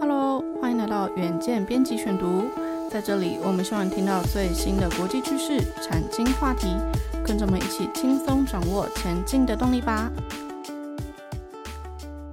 Hello，欢迎来到远见编辑选读，在这里我们希望听到最新的国际趋势、产经话题，跟着我们一起轻松掌握前进的动力吧。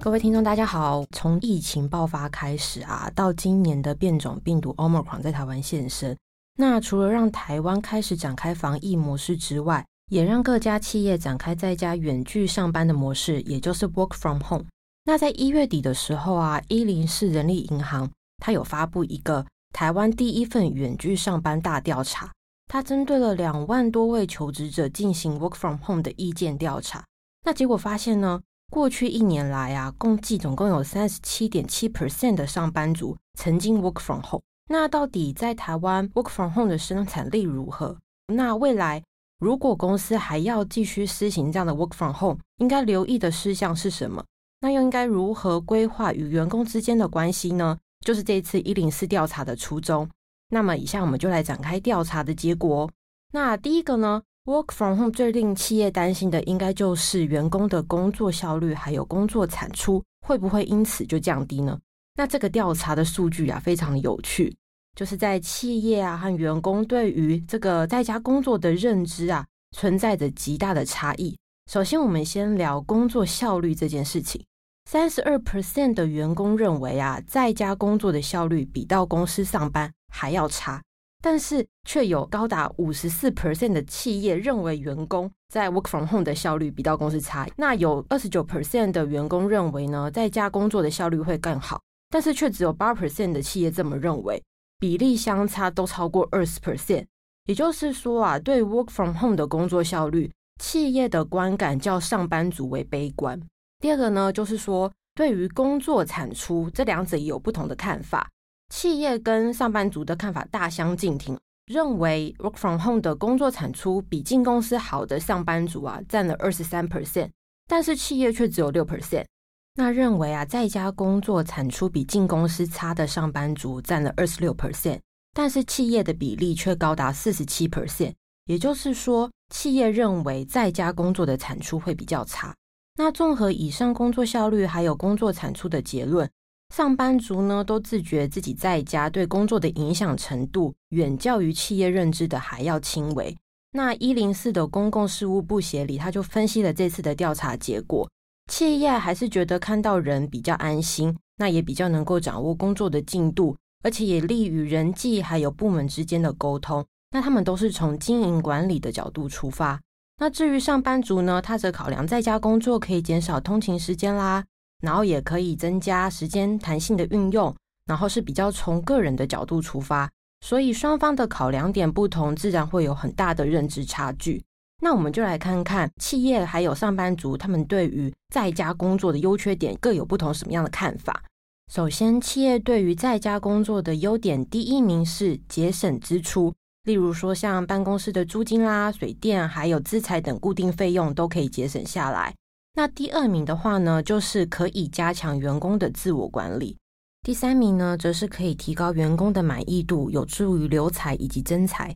各位听众，大家好。从疫情爆发开始啊，到今年的变种病毒 Omicron 在台湾现身，那除了让台湾开始展开防疫模式之外，也让各家企业展开在家远距上班的模式，也就是 Work from Home。那在一月底的时候啊，一零四人力银行它有发布一个台湾第一份远距上班大调查，它针对了两万多位求职者进行 Work from Home 的意见调查。那结果发现呢，过去一年来啊，共计总共有三十七点七 percent 的上班族曾经 work from home。那到底在台湾 work from home 的生产力如何？那未来如果公司还要继续施行这样的 work from home，应该留意的事项是什么？那又应该如何规划与员工之间的关系呢？就是这次一零四调查的初衷。那么以下我们就来展开调查的结果。那第一个呢？Work from home 最令企业担心的，应该就是员工的工作效率还有工作产出会不会因此就降低呢？那这个调查的数据啊，非常有趣，就是在企业啊和员工对于这个在家工作的认知啊，存在着极大的差异。首先，我们先聊工作效率这件事情，三十二 percent 的员工认为啊，在家工作的效率比到公司上班还要差。但是却有高达五十四 percent 的企业认为员工在 work from home 的效率比到公司差。那有二十九 percent 的员工认为呢，在家工作的效率会更好。但是却只有八 percent 的企业这么认为，比例相差都超过二十 percent。也就是说啊，对 work from home 的工作效率，企业的观感较上班族为悲观。第二个呢，就是说对于工作产出，这两者也有不同的看法。企业跟上班族的看法大相径庭，认为 work from home 的工作产出比进公司好的上班族啊，占了二十三 percent，但是企业却只有六 percent。那认为啊，在家工作产出比进公司差的上班族占了二十六 percent，但是企业的比例却高达四十七 percent。也就是说，企业认为在家工作的产出会比较差。那综合以上工作效率还有工作产出的结论。上班族呢，都自觉自己在家对工作的影响程度远较于企业认知的还要轻微。那一零四的公共事务部协理他就分析了这次的调查结果，企业还是觉得看到人比较安心，那也比较能够掌握工作的进度，而且也利于人际还有部门之间的沟通。那他们都是从经营管理的角度出发。那至于上班族呢，他则考量在家工作可以减少通勤时间啦。然后也可以增加时间弹性的运用，然后是比较从个人的角度出发，所以双方的考量点不同，自然会有很大的认知差距。那我们就来看看企业还有上班族他们对于在家工作的优缺点各有不同什么样的看法。首先，企业对于在家工作的优点，第一名是节省支出，例如说像办公室的租金啦、水电还有资材等固定费用都可以节省下来。那第二名的话呢，就是可以加强员工的自我管理。第三名呢，则是可以提高员工的满意度，有助于留才以及增才。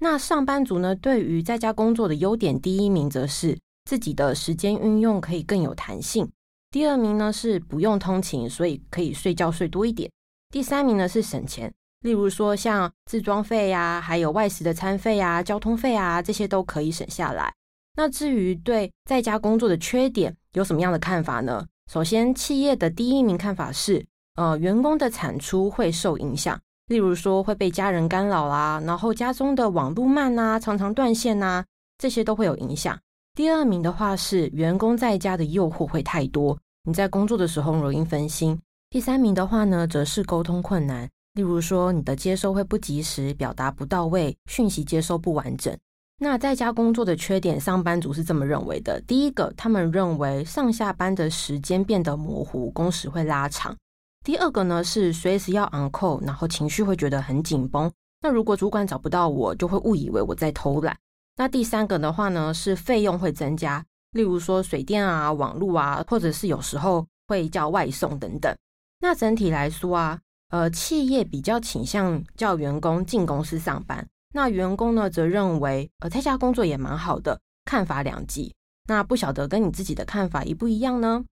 那上班族呢，对于在家工作的优点，第一名则是自己的时间运用可以更有弹性。第二名呢，是不用通勤，所以可以睡觉睡多一点。第三名呢，是省钱，例如说像自装费呀，还有外食的餐费呀、交通费啊，这些都可以省下来。那至于对在家工作的缺点有什么样的看法呢？首先，企业的第一名看法是，呃，员工的产出会受影响，例如说会被家人干扰啦，然后家中的网路慢呐，常常断线呐，这些都会有影响。第二名的话是，员工在家的诱惑会太多，你在工作的时候容易分心。第三名的话呢，则是沟通困难，例如说你的接收会不及时，表达不到位，讯息接收不完整。那在家工作的缺点，上班族是这么认为的：第一个，他们认为上下班的时间变得模糊，工时会拉长；第二个呢，是随时要 on call，然后情绪会觉得很紧绷。那如果主管找不到我，就会误以为我在偷懒。那第三个的话呢，是费用会增加，例如说水电啊、网络啊，或者是有时候会叫外送等等。那整体来说啊，呃，企业比较倾向叫员工进公司上班。那员工呢，则认为，呃，在家工作也蛮好的，看法两极。那不晓得跟你自己的看法一不一样呢？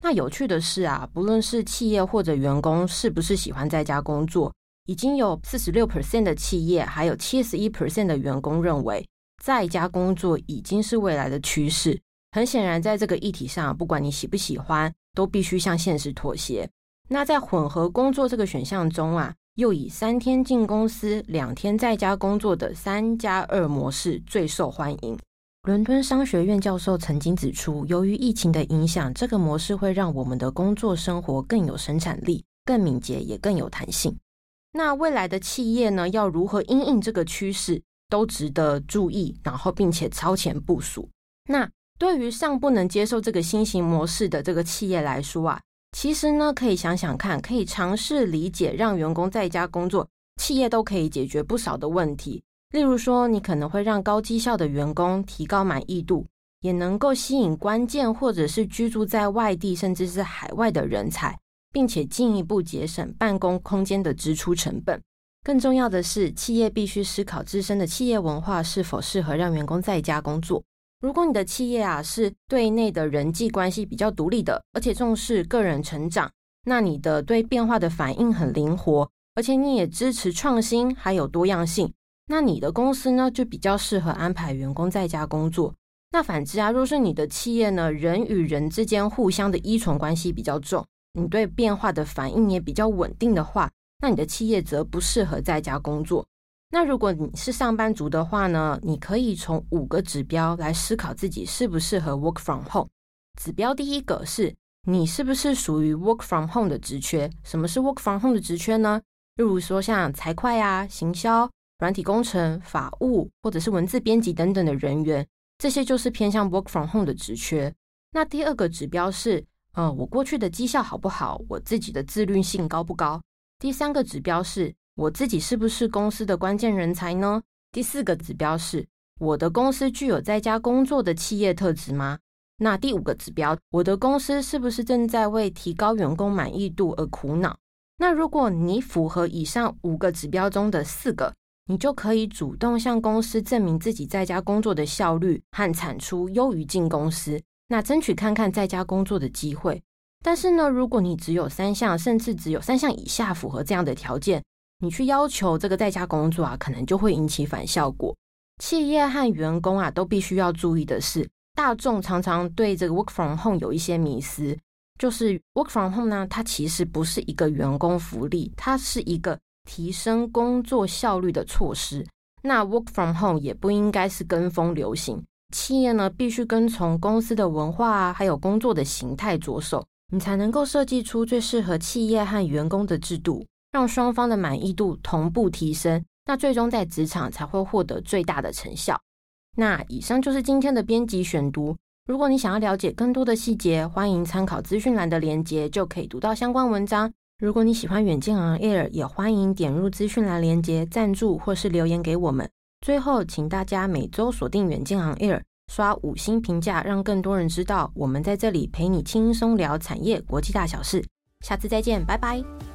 那有趣的是啊，不论是企业或者员工是不是喜欢在家工作，已经有四十六 percent 的企业，还有七十一 percent 的员工认为，在家工作已经是未来的趋势。很显然，在这个议题上，不管你喜不喜欢，都必须向现实妥协。那在混合工作这个选项中啊，又以三天进公司、两天在家工作的三加二模式最受欢迎。伦敦商学院教授曾经指出，由于疫情的影响，这个模式会让我们的工作生活更有生产力、更敏捷，也更有弹性。那未来的企业呢，要如何因应这个趋势，都值得注意，然后并且超前部署。那对于尚不能接受这个新型模式的这个企业来说啊，其实呢，可以想想看，可以尝试理解，让员工在家工作，企业都可以解决不少的问题。例如说，你可能会让高绩效的员工提高满意度，也能够吸引关键或者是居住在外地甚至是海外的人才，并且进一步节省办公空间的支出成本。更重要的是，企业必须思考自身的企业文化是否适合让员工在家工作。如果你的企业啊是对内的人际关系比较独立的，而且重视个人成长，那你的对变化的反应很灵活，而且你也支持创新还有多样性。那你的公司呢，就比较适合安排员工在家工作。那反之啊，若是你的企业呢，人与人之间互相的依存关系比较重，你对变化的反应也比较稳定的话，那你的企业则不适合在家工作。那如果你是上班族的话呢，你可以从五个指标来思考自己适不适合 work from home。指标第一个是你是不是属于 work from home 的职缺？什么是 work from home 的职缺呢？例如说像财会啊、行销。软体工程、法务或者是文字编辑等等的人员，这些就是偏向 work from home 的职缺。那第二个指标是，呃，我过去的绩效好不好？我自己的自律性高不高？第三个指标是我自己是不是公司的关键人才呢？第四个指标是我的公司具有在家工作的企业特质吗？那第五个指标，我的公司是不是正在为提高员工满意度而苦恼？那如果你符合以上五个指标中的四个，你就可以主动向公司证明自己在家工作的效率和产出优于进公司，那争取看看在家工作的机会。但是呢，如果你只有三项，甚至只有三项以下符合这样的条件，你去要求这个在家工作啊，可能就会引起反效果。企业和员工啊，都必须要注意的是，大众常常对这个 work from home 有一些迷思，就是 work from home 呢，它其实不是一个员工福利，它是一个。提升工作效率的措施，那 work from home 也不应该是跟风流行。企业呢，必须跟从公司的文化啊，还有工作的形态着手，你才能够设计出最适合企业和员工的制度，让双方的满意度同步提升。那最终在职场才会获得最大的成效。那以上就是今天的编辑选读。如果你想要了解更多的细节，欢迎参考资讯栏的连接，就可以读到相关文章。如果你喜欢远见 On Air，也欢迎点入资讯栏连接赞助或是留言给我们。最后，请大家每周锁定远见 On Air，刷五星评价，让更多人知道我们在这里陪你轻松聊产业国际大小事。下次再见，拜拜。